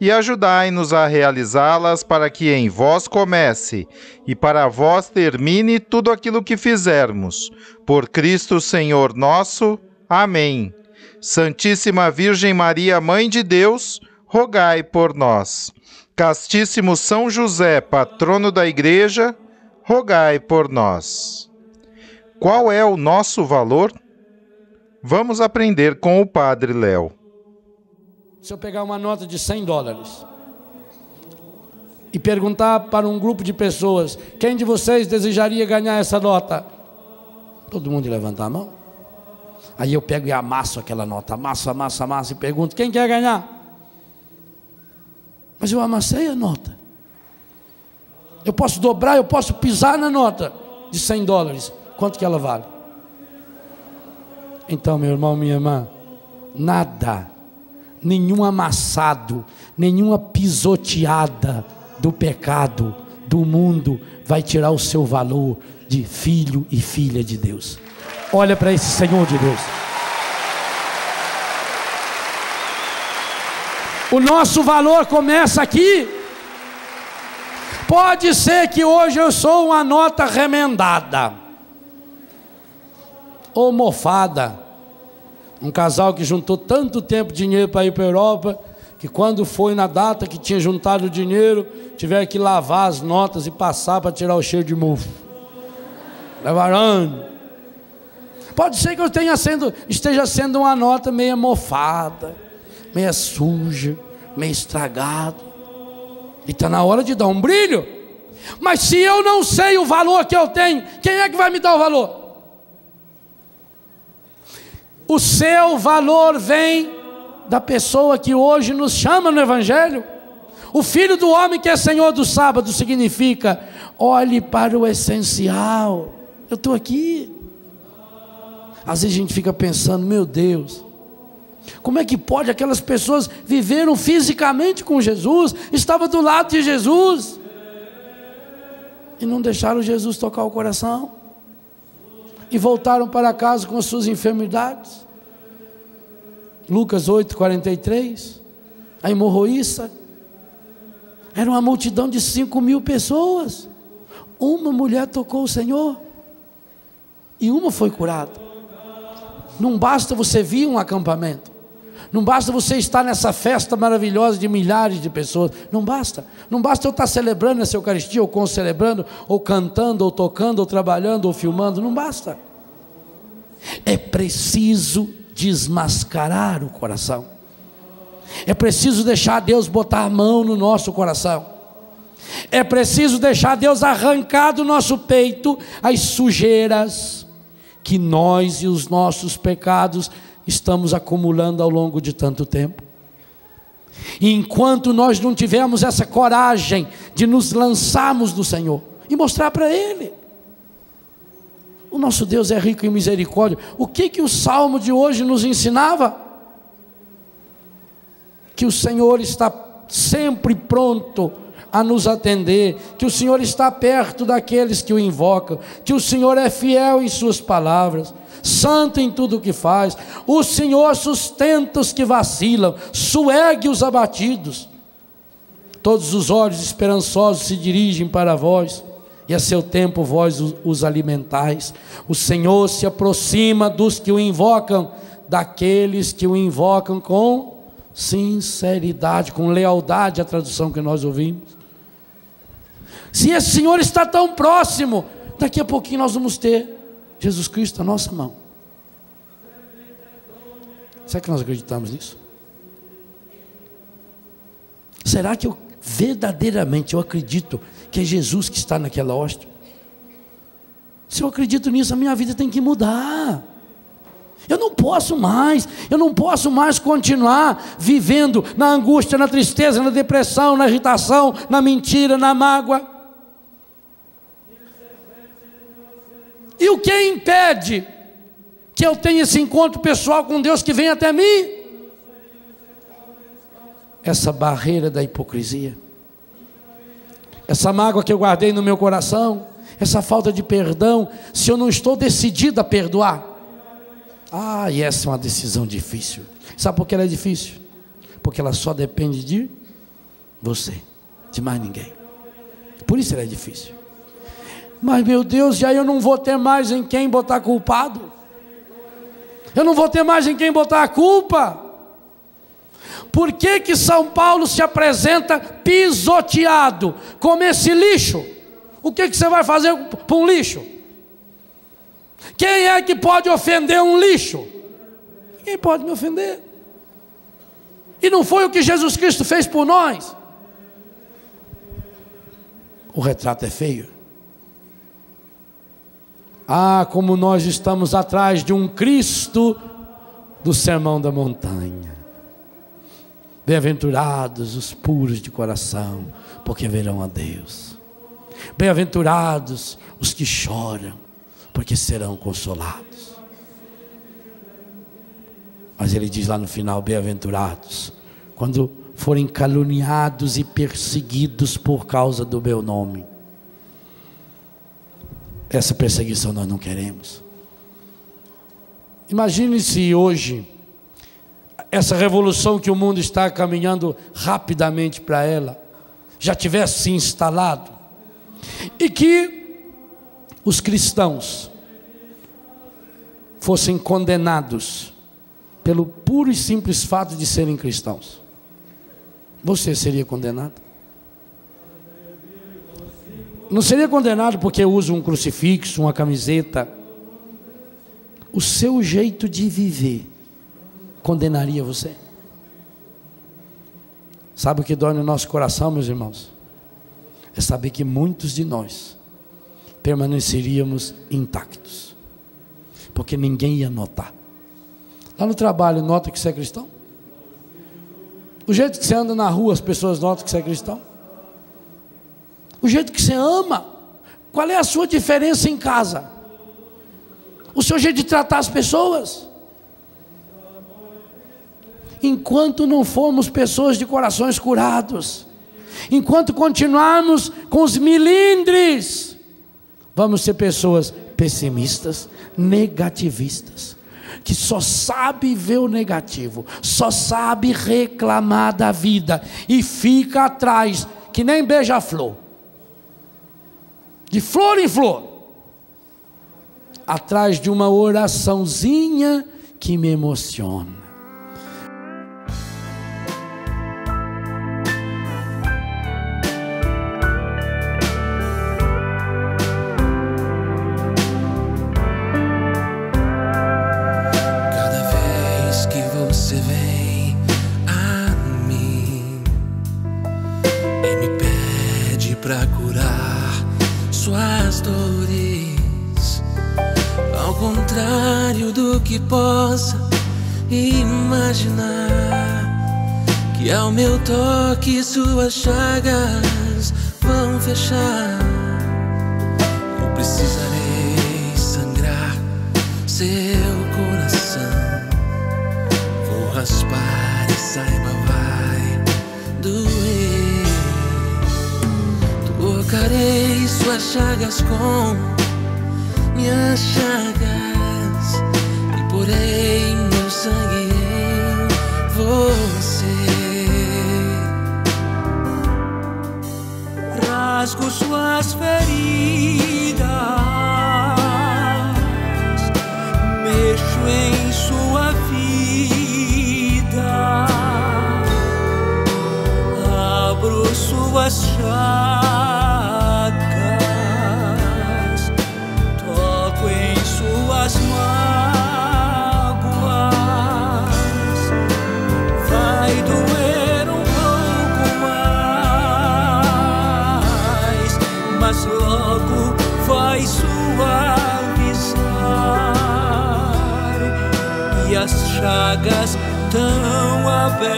e ajudai-nos a realizá-las para que em vós comece e para vós termine tudo aquilo que fizermos. Por Cristo Senhor nosso. Amém. Santíssima Virgem Maria, Mãe de Deus, rogai por nós. Castíssimo São José, patrono da Igreja, rogai por nós. Qual é o nosso valor? Vamos aprender com o Padre Léo. Se eu pegar uma nota de 100 dólares e perguntar para um grupo de pessoas: quem de vocês desejaria ganhar essa nota? Todo mundo levantar a mão. Aí eu pego e amasso aquela nota, amasso, amasso, amasso e pergunto: quem quer ganhar? Mas eu amassei a nota. Eu posso dobrar, eu posso pisar na nota de 100 dólares. Quanto que ela vale? Então, meu irmão, minha irmã, nada nenhum amassado, nenhuma pisoteada do pecado, do mundo, vai tirar o seu valor de filho e filha de Deus. Olha para esse Senhor de Deus. O nosso valor começa aqui. Pode ser que hoje eu sou uma nota remendada, ou mofada, um casal que juntou tanto tempo dinheiro para ir para a Europa, que quando foi na data que tinha juntado o dinheiro, tiver que lavar as notas e passar para tirar o cheiro de mofo. Levaram. Pode ser que eu tenha sendo, esteja sendo uma nota meia mofada, meia suja, meia estragada. E está na hora de dar um brilho. Mas se eu não sei o valor que eu tenho, quem é que vai me dar o valor? O seu valor vem da pessoa que hoje nos chama no Evangelho. O filho do homem que é senhor do sábado significa: olhe para o essencial. Eu estou aqui. Às vezes a gente fica pensando, meu Deus, como é que pode aquelas pessoas viveram fisicamente com Jesus, estavam do lado de Jesus e não deixaram Jesus tocar o coração? E voltaram para casa com as suas enfermidades. Lucas 8, 43. A hemorroíça. Era uma multidão de 5 mil pessoas. Uma mulher tocou o Senhor. E uma foi curada. Não basta você vir um acampamento. Não basta você estar nessa festa maravilhosa de milhares de pessoas. Não basta. Não basta eu estar celebrando essa Eucaristia, ou concelebrando, ou cantando, ou tocando, ou trabalhando, ou filmando. Não basta. É preciso desmascarar o coração. É preciso deixar Deus botar a mão no nosso coração. É preciso deixar Deus arrancar do nosso peito as sujeiras que nós e os nossos pecados estamos acumulando ao longo de tanto tempo. E enquanto nós não tivermos essa coragem de nos lançarmos do Senhor e mostrar para Ele, o nosso Deus é rico em misericórdia. O que que o salmo de hoje nos ensinava? Que o Senhor está sempre pronto a nos atender, que o Senhor está perto daqueles que o invocam, que o Senhor é fiel em suas palavras, santo em tudo o que faz. O Senhor sustenta os que vacilam, suegue os abatidos. Todos os olhos esperançosos se dirigem para vós, e a seu tempo vós os alimentais. O Senhor se aproxima dos que o invocam, daqueles que o invocam com sinceridade, com lealdade, a tradução que nós ouvimos. Se esse Senhor está tão próximo, daqui a pouquinho nós vamos ter Jesus Cristo na nossa mão. Será que nós acreditamos nisso? Será que eu verdadeiramente eu acredito que é Jesus que está naquela hóstia? Se eu acredito nisso, a minha vida tem que mudar. Eu não posso mais, eu não posso mais continuar vivendo na angústia, na tristeza, na depressão, na irritação, na mentira, na mágoa. E o que impede que eu tenha esse encontro pessoal com Deus que vem até mim? Essa barreira da hipocrisia, essa mágoa que eu guardei no meu coração, essa falta de perdão, se eu não estou decidido a perdoar. Ah, e essa é uma decisão difícil. Sabe por que ela é difícil? Porque ela só depende de você, de mais ninguém. Por isso ela é difícil. Mas meu Deus, e aí eu não vou ter mais em quem botar culpado? Eu não vou ter mais em quem botar a culpa? Por que, que São Paulo se apresenta pisoteado como esse lixo? O que, que você vai fazer para um lixo? Quem é que pode ofender um lixo? Ninguém pode me ofender. E não foi o que Jesus Cristo fez por nós. O retrato é feio. Ah, como nós estamos atrás de um Cristo do sermão da montanha. Bem-aventurados os puros de coração, porque verão a Deus. Bem-aventurados os que choram, porque serão consolados. Mas ele diz lá no final: bem-aventurados, quando forem caluniados e perseguidos por causa do meu nome. Essa perseguição nós não queremos. Imagine se hoje, essa revolução que o mundo está caminhando rapidamente para ela, já tivesse se instalado, e que os cristãos fossem condenados pelo puro e simples fato de serem cristãos. Você seria condenado? Não seria condenado porque usa um crucifixo, uma camiseta. O seu jeito de viver condenaria você. Sabe o que dói no nosso coração, meus irmãos? É saber que muitos de nós permaneceríamos intactos, porque ninguém ia notar. Lá no trabalho, nota que você é cristão? O jeito que você anda na rua, as pessoas notam que você é cristão? O jeito que você ama. Qual é a sua diferença em casa? O seu jeito de tratar as pessoas? Enquanto não formos pessoas de corações curados, enquanto continuarmos com os milindres, vamos ser pessoas pessimistas, negativistas, que só sabe ver o negativo, só sabe reclamar da vida e fica atrás, que nem beija-flor de flor em flor, atrás de uma oraçãozinha que me emociona. Cada suas dores, ao contrário do que possa imaginar, que ao meu toque suas chagas vão fechar. Eu precisarei sangrar seu coração. Vou raspar e saiba, Tocarei suas chagas com minhas chagas e porei meu sangue em você. Rasgo suas feridas, mexo em sua vida, abro suas chagas, mas logo vai suavizar e as chagas tão abertas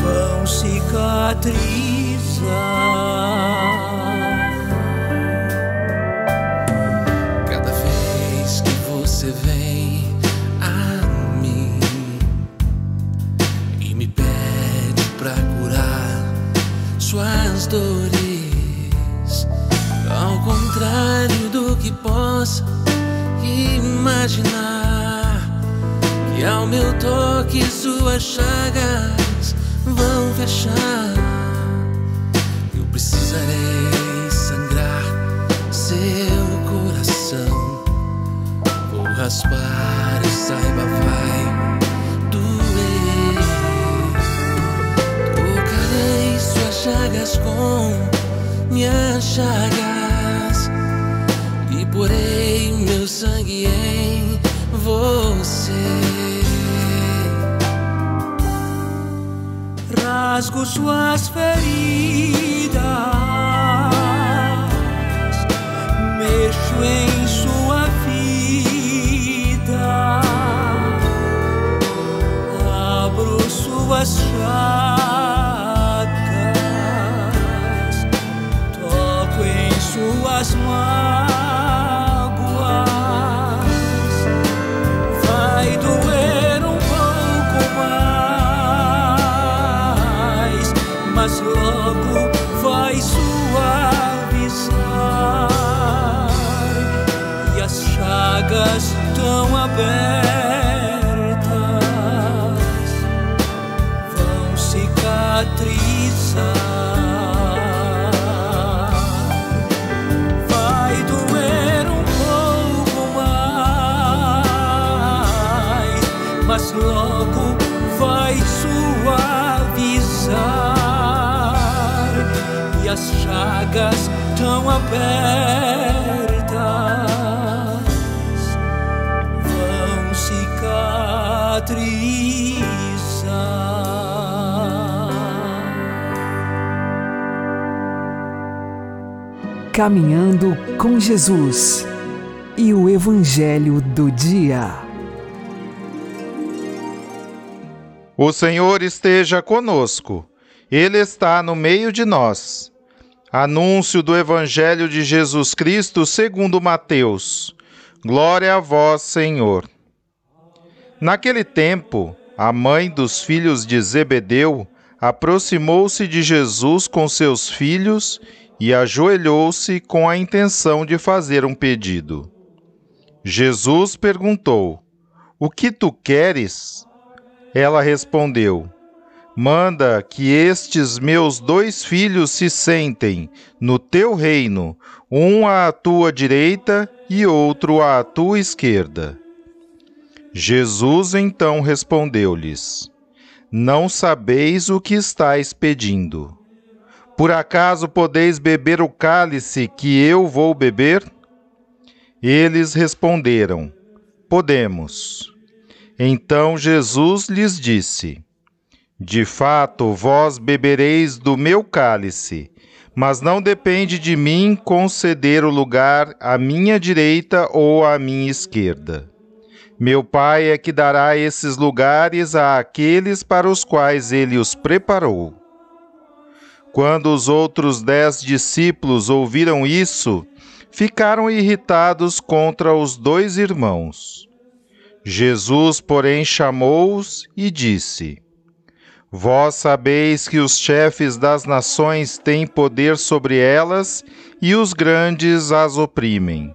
vão cicatrizar. Possa imaginar, que ao meu toque suas chagas vão fechar. Eu precisarei sangrar seu coração. Vou raspar e saiba, vai doer. Tocarei suas chagas com minhas chagas porei meu sangue em você. rasgo suas feridas, abertas vão cicatrizar. Vai doer um pouco mais, mas logo vai suavizar e as chagas tão abertas cicatrizar. Caminhando com Jesus e o Evangelho do Dia. O Senhor esteja conosco, Ele está no meio de nós. Anúncio do Evangelho de Jesus Cristo segundo Mateus. Glória a vós, Senhor. Naquele tempo, a mãe dos filhos de Zebedeu aproximou-se de Jesus com seus filhos e ajoelhou-se com a intenção de fazer um pedido. Jesus perguntou: O que tu queres? Ela respondeu: Manda que estes meus dois filhos se sentem no teu reino, um à tua direita e outro à tua esquerda. Jesus então respondeu-lhes: Não sabeis o que estáis pedindo. Por acaso podeis beber o cálice que eu vou beber? Eles responderam: Podemos. Então Jesus lhes disse: De fato, vós bebereis do meu cálice, mas não depende de mim conceder o lugar à minha direita ou à minha esquerda. Meu Pai é que dará esses lugares àqueles para os quais ele os preparou. Quando os outros dez discípulos ouviram isso, ficaram irritados contra os dois irmãos. Jesus, porém, chamou-os e disse: Vós sabeis que os chefes das nações têm poder sobre elas e os grandes as oprimem.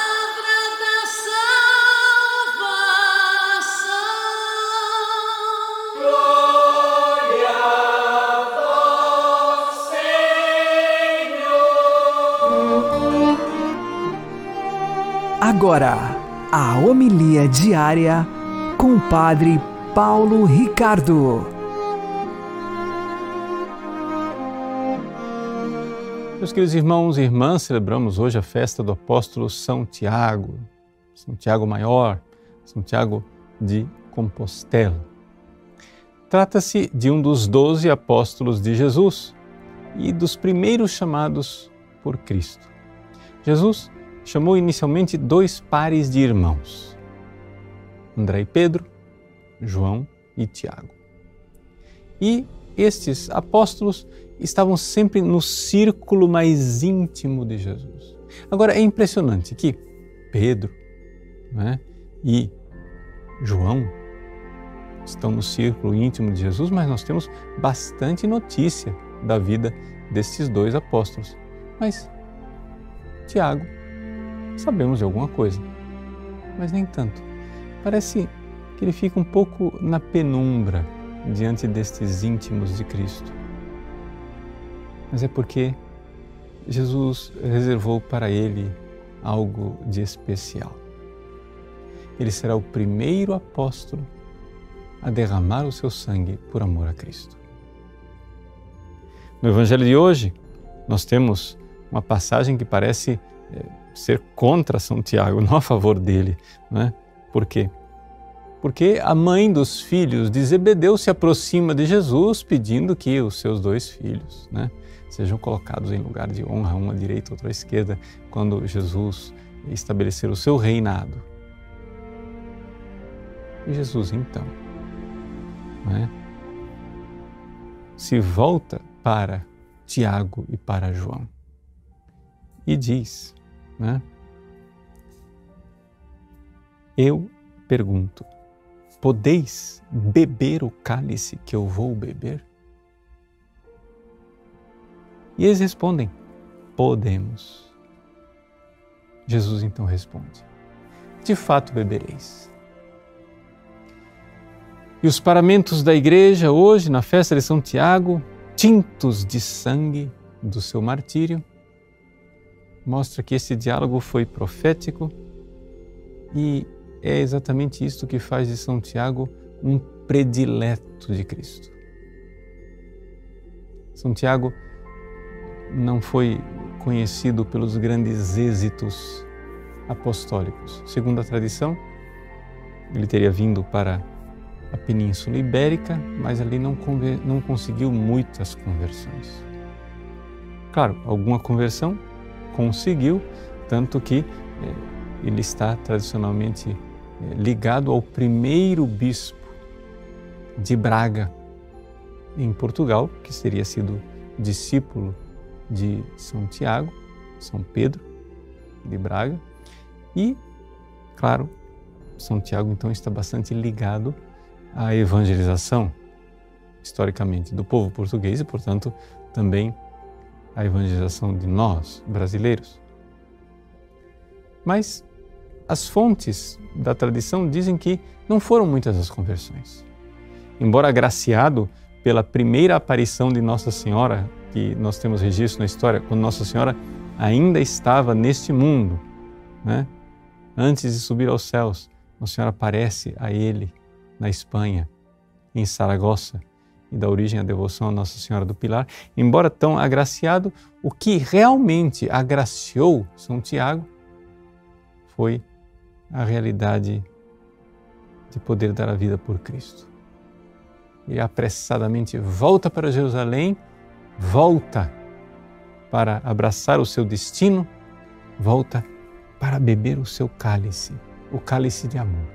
Agora, a homilia diária com o Padre Paulo Ricardo. Meus queridos irmãos e irmãs, celebramos hoje a festa do apóstolo São Tiago, São Tiago Maior, São Tiago de Compostela. Trata-se de um dos doze apóstolos de Jesus e dos primeiros chamados por Cristo. Jesus chamou inicialmente dois pares de irmãos, André e Pedro, João e Tiago. E estes apóstolos estavam sempre no círculo mais íntimo de Jesus. Agora é impressionante que Pedro né, e João estão no círculo íntimo de Jesus, mas nós temos bastante notícia da vida destes dois apóstolos. Mas Tiago, sabemos de alguma coisa, mas nem tanto. Parece que ele fica um pouco na penumbra diante destes íntimos de Cristo. Mas é porque Jesus reservou para ele algo de especial. Ele será o primeiro apóstolo a derramar o seu sangue por amor a Cristo. No Evangelho de hoje, nós temos uma passagem que parece eh, ser contra São Tiago, não a favor dele. Né? Por quê? Porque a mãe dos filhos de Zebedeu se aproxima de Jesus pedindo que os seus dois filhos né, sejam colocados em lugar de honra, um à direita, outro à esquerda, quando Jesus estabelecer o seu reinado. E Jesus, então, né, se volta para Tiago e para João e diz, né, eu pergunto, Podeis beber o cálice que eu vou beber? E eles respondem: Podemos. Jesus então responde: De fato bebereis. E os paramentos da igreja hoje, na festa de São Tiago, tintos de sangue do seu martírio, mostra que esse diálogo foi profético e é exatamente isto que faz de São Tiago um predileto de Cristo. São Tiago não foi conhecido pelos grandes êxitos apostólicos. Segundo a tradição, ele teria vindo para a Península Ibérica, mas ali não, não conseguiu muitas conversões. Claro, alguma conversão conseguiu, tanto que eh, ele está tradicionalmente ligado ao primeiro bispo de Braga, em Portugal, que teria sido discípulo de São Tiago, São Pedro de Braga. E, claro, São Tiago então está bastante ligado à evangelização, historicamente, do povo português e, portanto, também à evangelização de nós, brasileiros. Mas as fontes da tradição dizem que não foram muitas as conversões. Embora agraciado pela primeira aparição de Nossa Senhora, que nós temos registro na história, quando Nossa Senhora ainda estava neste mundo, né? antes de subir aos céus, Nossa Senhora aparece a ele na Espanha, em Saragossa, e dá origem à devoção a Nossa Senhora do Pilar. Embora tão agraciado, o que realmente agraciou São Tiago foi a realidade de poder dar a vida por Cristo. E apressadamente volta para Jerusalém, volta para abraçar o seu destino, volta para beber o seu cálice, o cálice de amor.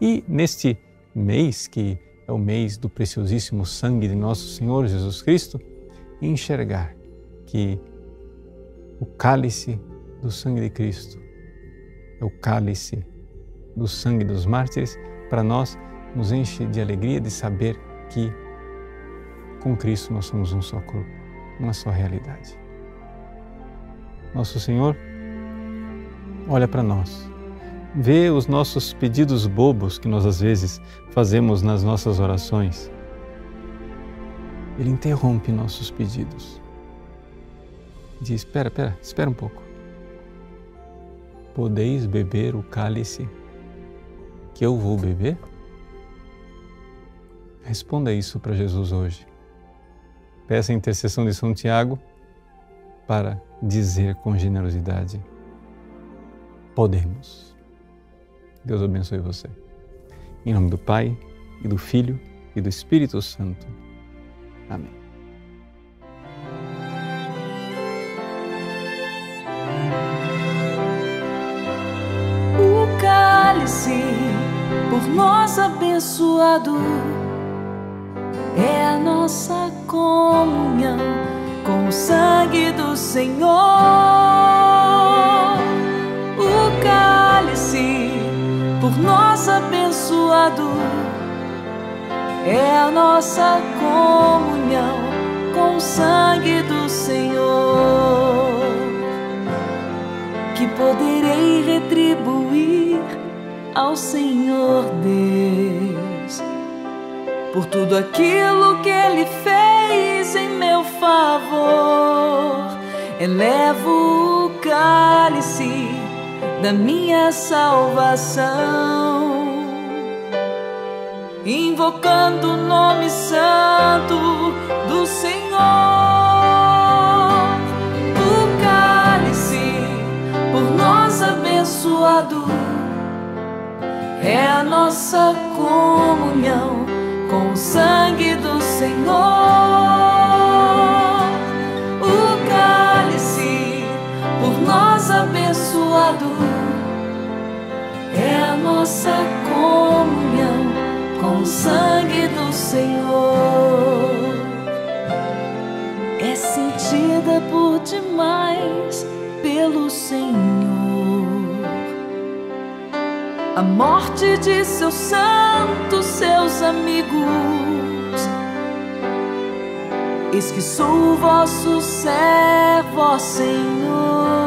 E neste mês, que é o mês do preciosíssimo sangue de nosso Senhor Jesus Cristo, enxergar que o cálice do sangue de Cristo é o cálice do sangue dos mártires, para nós nos enche de alegria de saber que com Cristo nós somos um só corpo, uma só realidade. Nosso Senhor olha para nós, vê os nossos pedidos bobos que nós às vezes fazemos nas nossas orações. Ele interrompe nossos pedidos. Diz: Espera, espera, espera um pouco podeis beber o cálice que eu vou beber? Responda isso para Jesus hoje. Peça a intercessão de São Tiago para dizer com generosidade: Podemos. Deus abençoe você. Em nome do Pai, e do Filho, e do Espírito Santo. Amém. O cálice por nós abençoado é a nossa comunhão com o sangue do Senhor. Nós abençoado é a nossa comunhão com o sangue do Senhor que poderei retribuir ao Senhor Deus por tudo aquilo que Ele fez em meu favor. Elevo o cálice da minha salvação, invocando o nome santo do Senhor. O cálice por nós abençoado é a nossa comunhão com o sangue do Senhor. Nossa comunhão com o sangue do Senhor. É sentida por demais pelo Senhor a morte de seus santos, seus amigos. Eis que sou vosso servo, Senhor.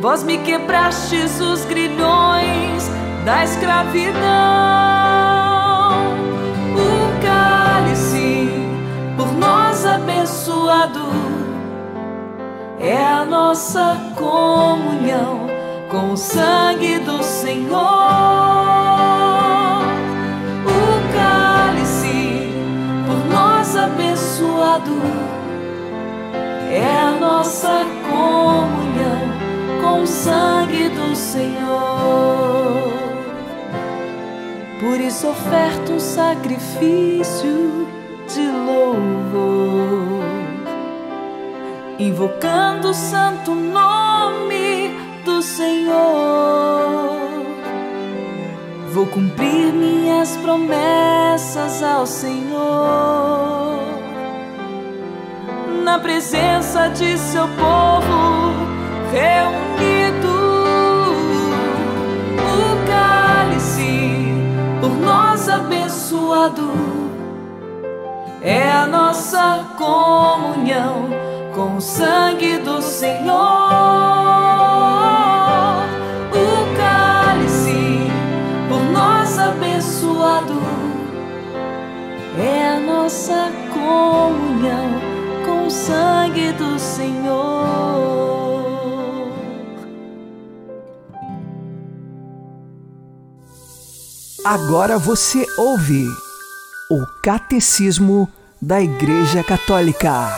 Vós me quebrastes os grilhões da escravidão. O cálice por nós abençoado é a nossa comunhão com o sangue do Senhor. O cálice por nós abençoado é a nossa comunhão com o sangue do Senhor. Por isso oferta um sacrifício de louvor, invocando o santo nome do Senhor. Vou cumprir minhas promessas ao Senhor, na presença de seu povo reunido. O cálice por nós abençoado é a nossa comunhão com o sangue do Senhor. abençoado é a nossa comunhão com o sangue do Senhor. Agora você ouve o Catecismo da Igreja Católica.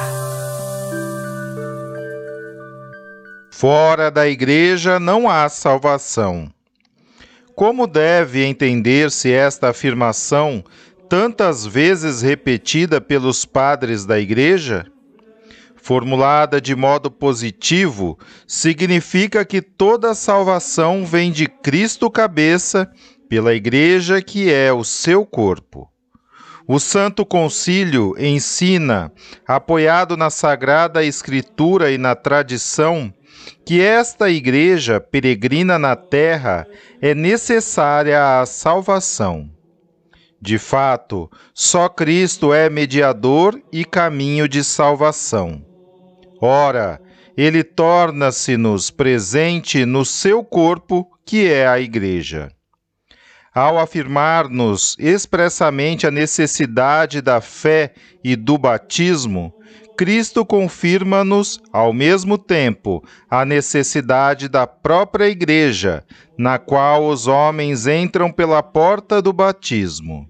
Fora da igreja não há salvação. Como deve entender-se esta afirmação, tantas vezes repetida pelos padres da Igreja? Formulada de modo positivo, significa que toda salvação vem de Cristo cabeça, pela Igreja que é o seu corpo. O Santo Concílio ensina, apoiado na Sagrada Escritura e na tradição, que esta igreja peregrina na terra é necessária à salvação. De fato, só Cristo é mediador e caminho de salvação. Ora, ele torna-se-nos presente no seu corpo, que é a Igreja. Ao afirmar-nos expressamente a necessidade da fé e do batismo, Cristo confirma-nos, ao mesmo tempo, a necessidade da própria Igreja, na qual os homens entram pela porta do batismo.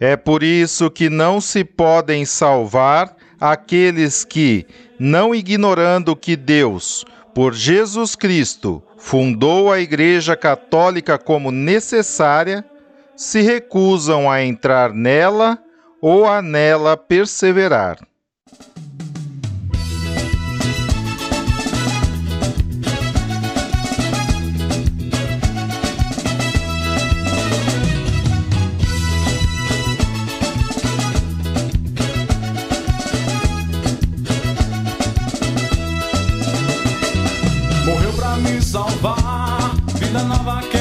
É por isso que não se podem salvar aqueles que, não ignorando que Deus, por Jesus Cristo, fundou a Igreja Católica como necessária, se recusam a entrar nela ou a nela perseverar. Vida nova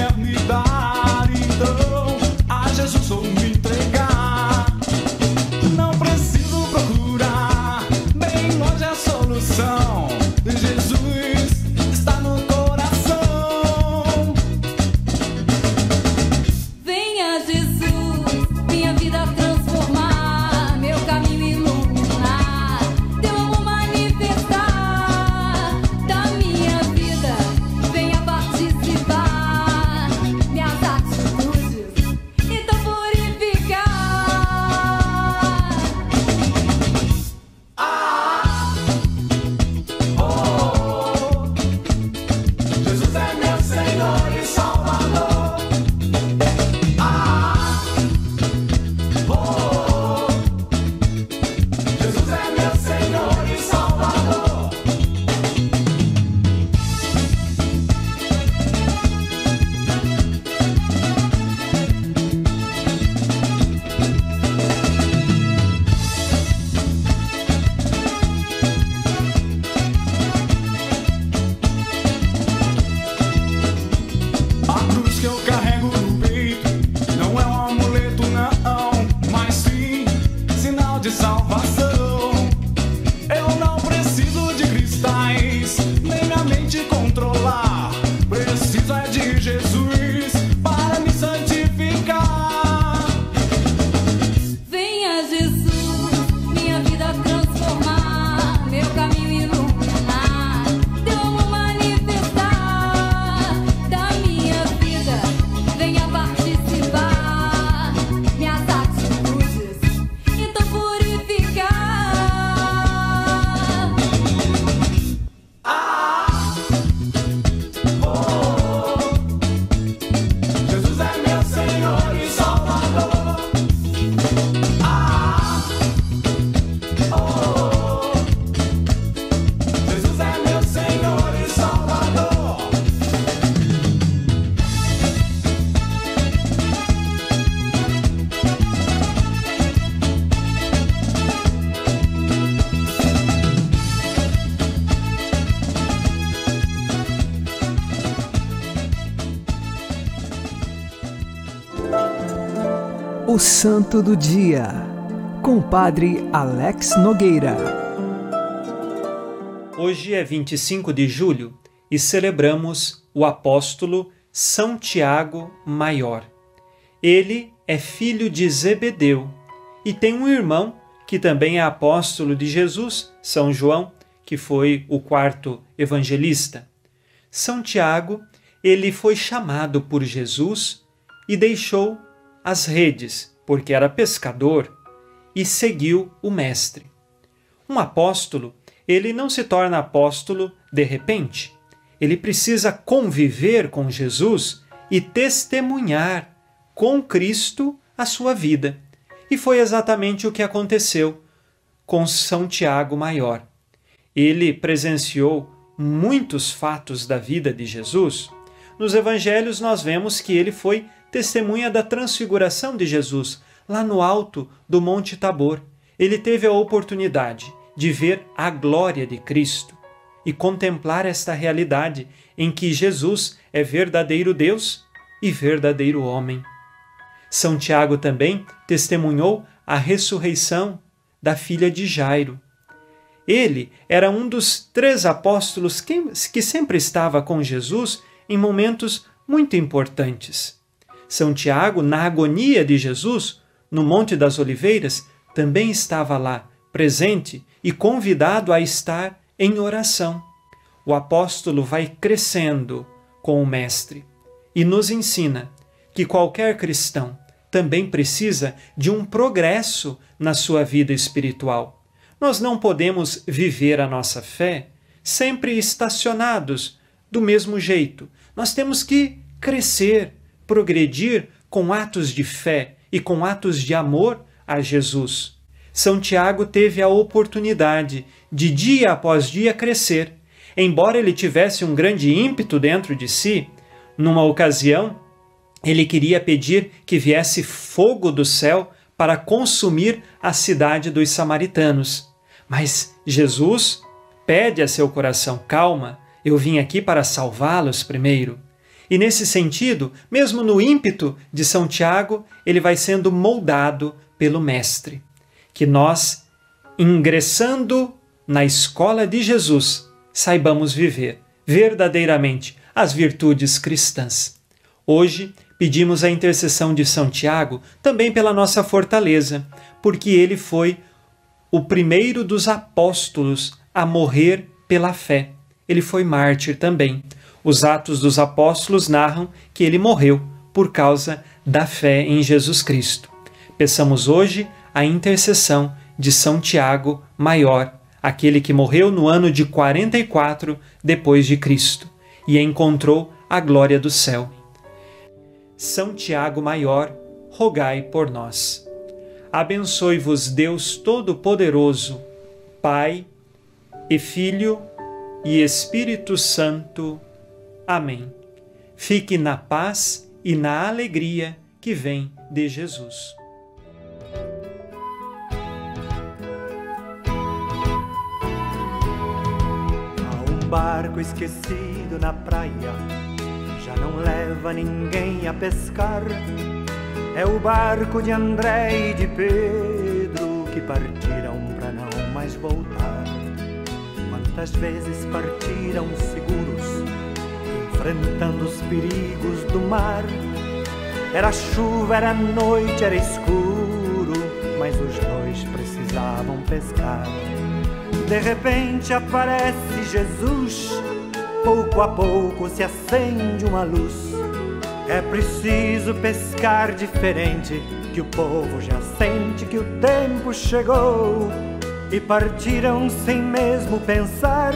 Santo do Dia, com o Padre Alex Nogueira. Hoje é 25 de julho e celebramos o apóstolo São Tiago Maior. Ele é filho de Zebedeu e tem um irmão que também é apóstolo de Jesus, São João, que foi o quarto evangelista. São Tiago, ele foi chamado por Jesus e deixou as redes, porque era pescador, e seguiu o mestre. Um apóstolo, ele não se torna apóstolo de repente. Ele precisa conviver com Jesus e testemunhar com Cristo a sua vida. E foi exatamente o que aconteceu com São Tiago Maior. Ele presenciou muitos fatos da vida de Jesus. Nos evangelhos nós vemos que ele foi testemunha da transfiguração de Jesus lá no alto do Monte Tabor. Ele teve a oportunidade de ver a glória de Cristo e contemplar esta realidade em que Jesus é verdadeiro Deus e verdadeiro homem. São Tiago também testemunhou a ressurreição da filha de Jairo. Ele era um dos três apóstolos que, que sempre estava com Jesus em momentos muito importantes. São Tiago, na agonia de Jesus, no Monte das Oliveiras, também estava lá, presente e convidado a estar em oração. O apóstolo vai crescendo com o Mestre e nos ensina que qualquer cristão também precisa de um progresso na sua vida espiritual. Nós não podemos viver a nossa fé sempre estacionados do mesmo jeito. Nós temos que crescer, progredir com atos de fé e com atos de amor a Jesus. São Tiago teve a oportunidade de dia após dia crescer. Embora ele tivesse um grande ímpeto dentro de si, numa ocasião, ele queria pedir que viesse fogo do céu para consumir a cidade dos samaritanos. Mas Jesus pede a seu coração: calma, eu vim aqui para salvá-los primeiro. E nesse sentido, mesmo no ímpeto de São Tiago, ele vai sendo moldado pelo Mestre. Que nós, ingressando na escola de Jesus, saibamos viver verdadeiramente as virtudes cristãs. Hoje, pedimos a intercessão de São Tiago também pela nossa fortaleza, porque ele foi o primeiro dos apóstolos a morrer pela fé. Ele foi mártir também. Os Atos dos Apóstolos narram que ele morreu por causa da fé em Jesus Cristo. Peçamos hoje a intercessão de São Tiago Maior, aquele que morreu no ano de 44 depois de Cristo e encontrou a glória do céu. São Tiago Maior, rogai por nós. Abençoe-vos Deus Todo-Poderoso, Pai e Filho e Espírito Santo. Amém. Fique na paz e na alegria que vem de Jesus. Há um barco esquecido na praia, já não leva ninguém a pescar. É o barco de André e de Pedro que partiram para não mais voltar. Quantas vezes partiram seguros, enfrentando os perigos do mar. Era chuva, era noite, era escuro, mas os dois precisavam pescar. De repente aparece Jesus, pouco a pouco se acende uma luz. É preciso pescar diferente, que o povo já sente que o tempo chegou. E partiram sem mesmo pensar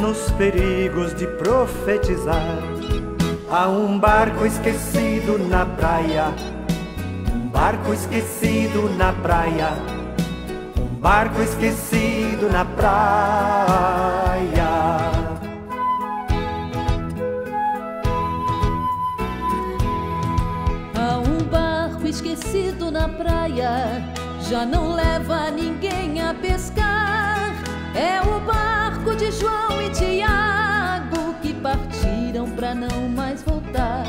nos perigos de profetizar. Há um barco esquecido na praia, um barco esquecido na praia, um barco esquecido na praia. Há um barco esquecido na praia, já não leva ninguém a pescar. É o barco de João e Tiago que partiram para não mais voltar.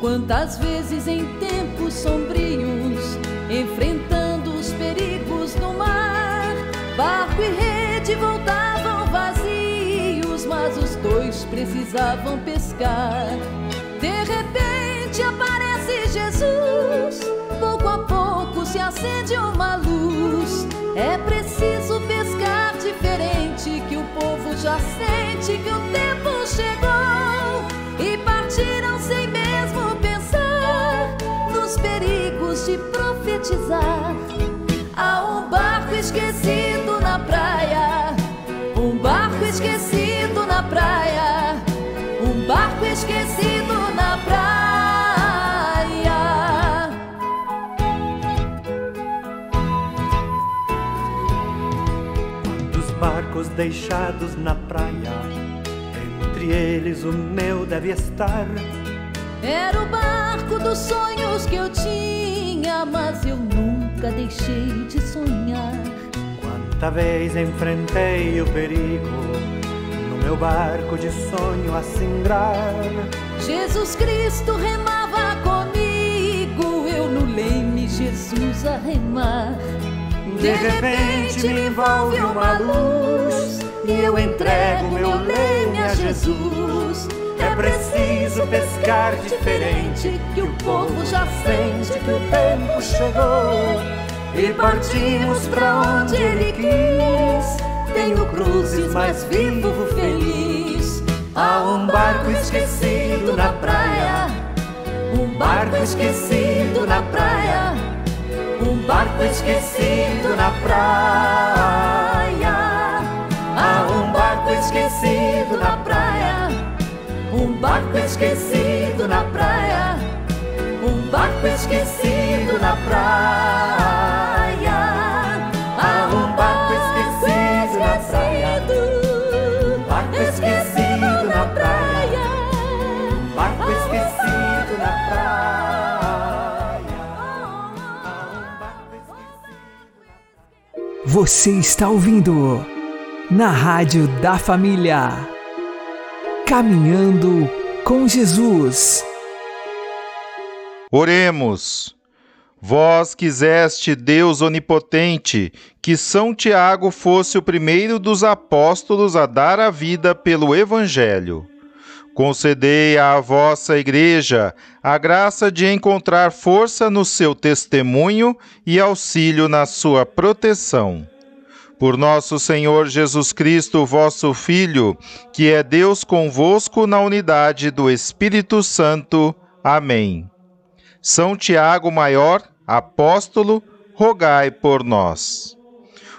Quantas vezes em tempos sombrios, enfrentando os perigos do mar, barco e rede voltavam vazios, mas os dois precisavam pescar. De repente aparece Jesus, pouco a pouco se acende uma luz. É preciso já sente que o tempo chegou. E partiram sem mesmo pensar nos perigos de profetizar. Há um barco esquecido na praia, um barco esquecido na praia, um barco esquecido Barcos deixados na praia, entre eles o meu deve estar. Era o barco dos sonhos que eu tinha, mas eu nunca deixei de sonhar. Quanta vez enfrentei o perigo no meu barco de sonho a singrar. Jesus Cristo remava comigo, eu no leme, Jesus a remar. De repente me envolve uma luz e eu entrego meu leme a Jesus. É preciso pescar diferente, que o povo já sente que o tempo chegou. e partimos pra onde Ele quis. Tenho cruzes, mas vivo feliz. Há um barco esquecido na praia, um barco esquecido na praia, um barco esquecido na praia. Há um barco esquecido na praia, um barco esquecido na praia, um barco esquecido na praia. Você está ouvindo na Rádio da Família. Caminhando com Jesus. Oremos. Vós quiseste, Deus onipotente, que São Tiago fosse o primeiro dos apóstolos a dar a vida pelo Evangelho. Concedei à vossa Igreja a graça de encontrar força no seu testemunho e auxílio na sua proteção. Por nosso Senhor Jesus Cristo, vosso Filho, que é Deus convosco na unidade do Espírito Santo. Amém. São Tiago Maior, apóstolo, rogai por nós.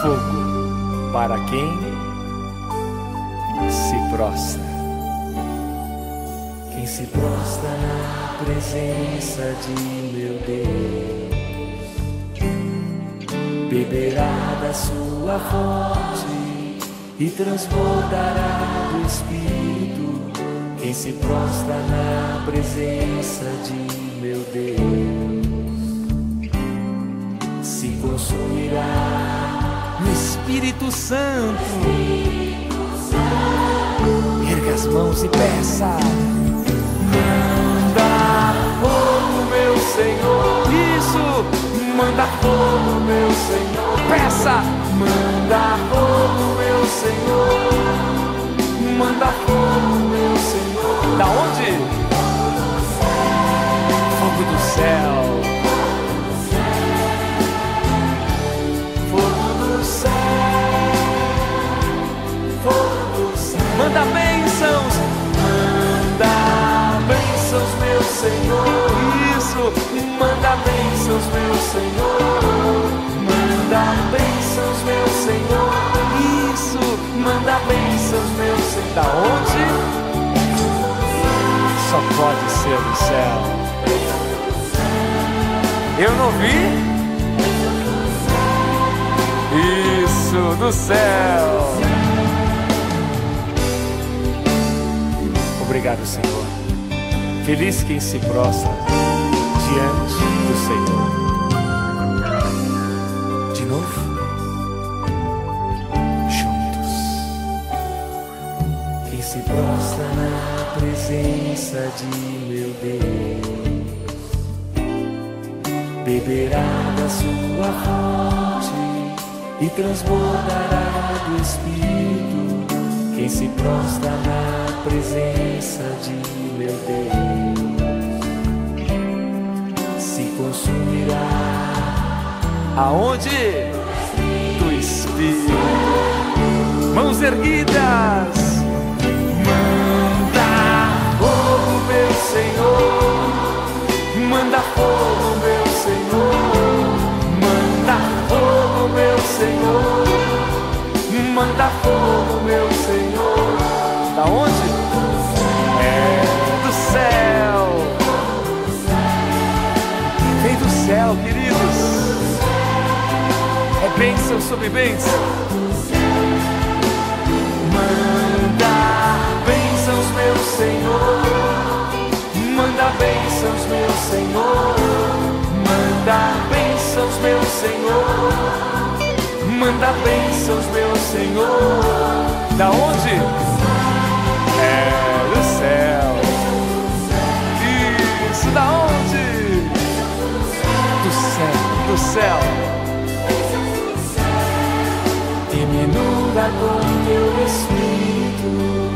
fogo para quem se prostra. Quem se prostra na presença de meu Deus beberá da sua fonte e transbordará do Espírito. Quem se prostra na presença de meu Deus se consumirá no Espírito Santo. Erga as mãos e peça. Manda fogo, meu Senhor. Isso, manda fogo, meu Senhor. Peça. Manda fogo, meu Senhor. Manda fogo, meu Senhor. Da onde? Fogo do céu. Manda bênçãos, meu Senhor. Manda bênçãos, meu Senhor. Isso, manda bênçãos, meu Senhor. Da onde? Só pode ser do céu. Eu não vi? Isso, do céu. Obrigado, Senhor. Feliz quem se prostra diante presença de meu Deus beberá da sua fonte e transbordará do Espírito. Quem se prostra na presença de meu Deus se consumirá. Aonde? Do Espírito. Mãos erguidas. Sobre bênção. Manda bênçãos, meu Senhor. Manda bênçãos, meu Senhor. Manda bênçãos, meu Senhor. Traga bênçãos, meu Senhor. Da onde? É do céu. Isso, da onde? Do céu, do céu inunda com teu espírito.